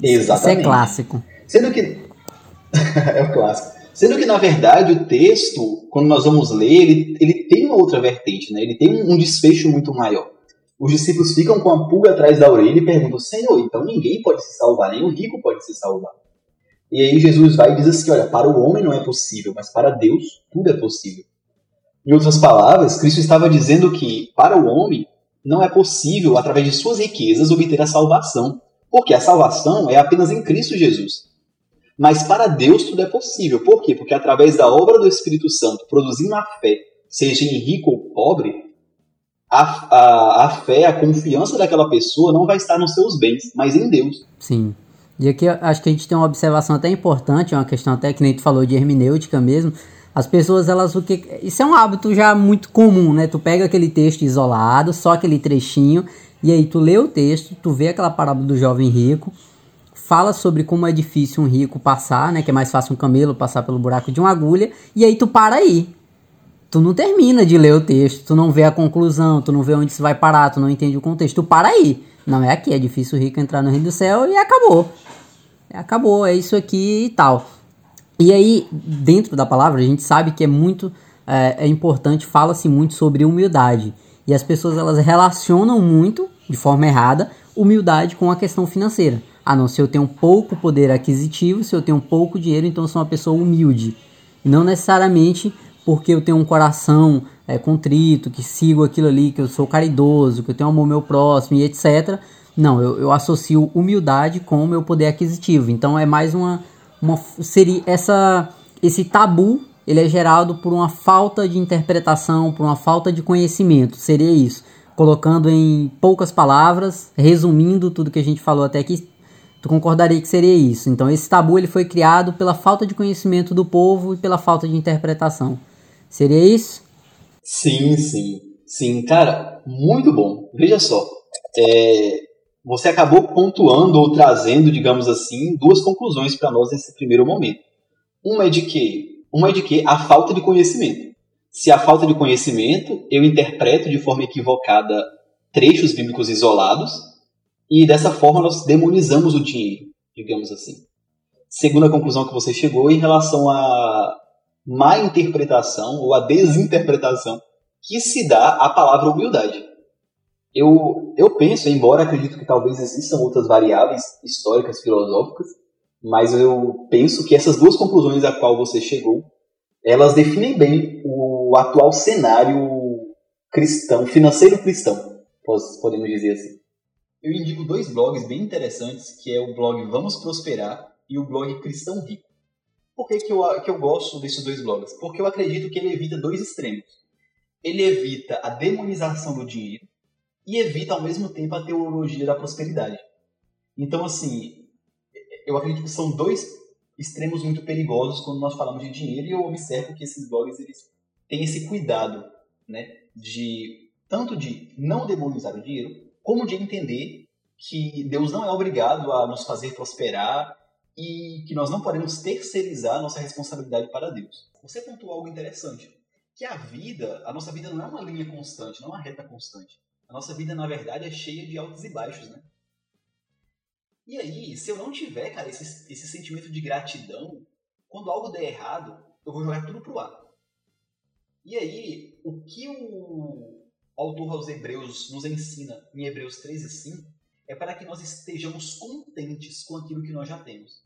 Exatamente. Isso é clássico. Sendo que. [laughs] é o clássico. Sendo que, na verdade, o texto, quando nós vamos ler, ele, ele tem uma outra vertente, né? Ele tem um, desfecho muito maior. Os discípulos ficam com a pulga atrás da orelha e perguntam: Senhor, então ninguém pode se salvar, nem o rico pode se salvar. E aí Jesus vai e diz assim: olha, para o homem não é possível, mas para Deus tudo é possível. Em outras palavras, Cristo estava dizendo que para o homem não é possível, através de suas riquezas, obter a salvação, porque a salvação é apenas em Cristo Jesus. Mas para Deus tudo é possível. Por quê? Porque através da obra do Espírito Santo, produzindo a fé, seja em rico ou pobre, a, a, a fé, a confiança daquela pessoa não vai estar nos seus bens, mas em Deus. Sim. E aqui acho que a gente tem uma observação até importante, uma questão até que nem tu falou de hermenêutica mesmo. As pessoas, elas o que. Isso é um hábito já muito comum, né? Tu pega aquele texto isolado, só aquele trechinho, e aí tu lê o texto, tu vê aquela parábola do jovem rico, fala sobre como é difícil um rico passar, né? Que é mais fácil um camelo passar pelo buraco de uma agulha, e aí tu para aí. Tu não termina de ler o texto, tu não vê a conclusão, tu não vê onde isso vai parar, tu não entende o contexto, tu para aí. Não é aqui, é difícil o rico entrar no reino do céu e acabou acabou, é isso aqui e tal. E aí, dentro da palavra, a gente sabe que é muito é, é importante, fala-se muito sobre humildade. E as pessoas elas relacionam muito, de forma errada, humildade com a questão financeira. Ah, não, se eu tenho pouco poder aquisitivo, se eu tenho pouco dinheiro, então eu sou uma pessoa humilde. Não necessariamente porque eu tenho um coração é, contrito, que sigo aquilo ali, que eu sou caridoso, que eu tenho amor ao meu próximo e etc. Não, eu, eu associo humildade com o meu poder aquisitivo. Então é mais uma, uma seria essa esse tabu ele é gerado por uma falta de interpretação, por uma falta de conhecimento. Seria isso. Colocando em poucas palavras, resumindo tudo que a gente falou até aqui, tu concordaria que seria isso. Então esse tabu ele foi criado pela falta de conhecimento do povo e pela falta de interpretação. Seria isso? Sim, sim. Sim, cara, muito bom. Veja só. É, você acabou pontuando ou trazendo, digamos assim, duas conclusões para nós nesse primeiro momento. Uma é de que, uma é de que a falta de conhecimento. Se a falta de conhecimento, eu interpreto de forma equivocada trechos bíblicos isolados e dessa forma nós demonizamos o dinheiro, digamos assim. Segunda conclusão que você chegou em relação à má interpretação ou à desinterpretação que se dá à palavra humildade. Eu, eu penso, embora acredito que talvez existam outras variáveis históricas, filosóficas, mas eu penso que essas duas conclusões a qual você chegou, elas definem bem o atual cenário cristão, financeiro cristão, podemos dizer assim. Eu indico dois blogs bem interessantes, que é o blog Vamos Prosperar e o blog Cristão Rico. Por que, que, eu, que eu gosto desses dois blogs? Porque eu acredito que ele evita dois extremos. Ele evita a demonização do dinheiro, e evita ao mesmo tempo a teologia da prosperidade. Então, assim, eu acredito que são dois extremos muito perigosos quando nós falamos de dinheiro e eu observo que esses blogs eles têm esse cuidado, né, de tanto de não demonizar o dinheiro, como de entender que Deus não é obrigado a nos fazer prosperar e que nós não podemos terceirizar nossa responsabilidade para Deus. Você pontuou algo interessante, que a vida, a nossa vida não é uma linha constante, não é uma reta constante. A nossa vida, na verdade, é cheia de altos e baixos, né? E aí, se eu não tiver, cara, esse, esse sentimento de gratidão, quando algo der errado, eu vou jogar tudo pro ar. E aí, o que o autor aos Hebreus nos ensina em Hebreus 13, 5, é para que nós estejamos contentes com aquilo que nós já temos.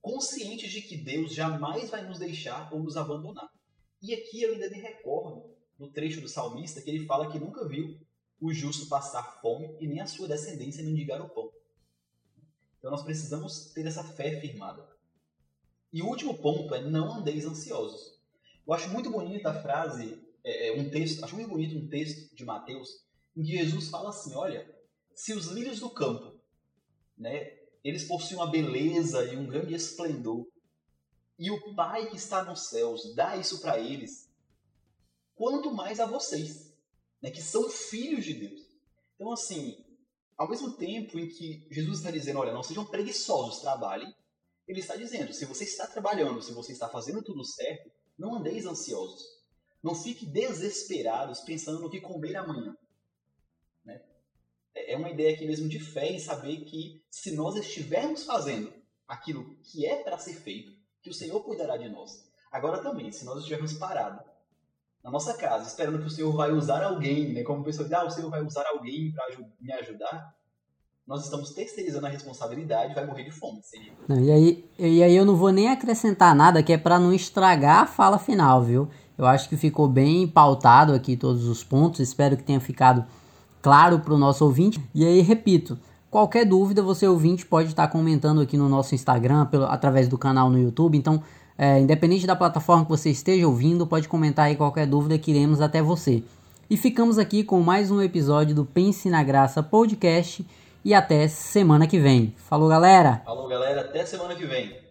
Conscientes de que Deus jamais vai nos deixar ou nos abandonar. E aqui eu ainda me recordo no trecho do salmista que ele fala que nunca viu o justo passar fome e nem a sua descendência mendigar o pão. Então nós precisamos ter essa fé firmada. E o último ponto é não andeis ansiosos. Eu acho muito bonita a frase, é, é, um texto, acho muito bonito um texto de Mateus, em que Jesus fala assim, olha, se os lírios do campo, né, eles possuem uma beleza e um grande esplendor, e o Pai que está nos céus dá isso para eles, quanto mais a vocês, né, que são filhos de Deus. Então, assim, ao mesmo tempo em que Jesus está dizendo, olha, não sejam preguiçosos, trabalhem, ele está dizendo, se você está trabalhando, se você está fazendo tudo certo, não andeis ansiosos. Não fique desesperados pensando no que comer amanhã. Né? É uma ideia aqui mesmo de fé em saber que se nós estivermos fazendo aquilo que é para ser feito, que o Senhor cuidará de nós. Agora também, se nós estivermos parados na nossa casa, esperando que o Senhor vai usar alguém, né, como pessoa ah, o Senhor vai usar alguém para me ajudar, nós estamos terceirizando a responsabilidade, vai morrer de fome. Não, e, aí, e aí eu não vou nem acrescentar nada, que é para não estragar a fala final, viu? Eu acho que ficou bem pautado aqui todos os pontos, espero que tenha ficado claro para o nosso ouvinte. E aí, repito, Qualquer dúvida, você ouvinte pode estar comentando aqui no nosso Instagram, pelo, através do canal no YouTube. Então, é, independente da plataforma que você esteja ouvindo, pode comentar aí qualquer dúvida que iremos até você. E ficamos aqui com mais um episódio do Pense na Graça Podcast e até semana que vem. Falou, galera! Falou, galera, até semana que vem.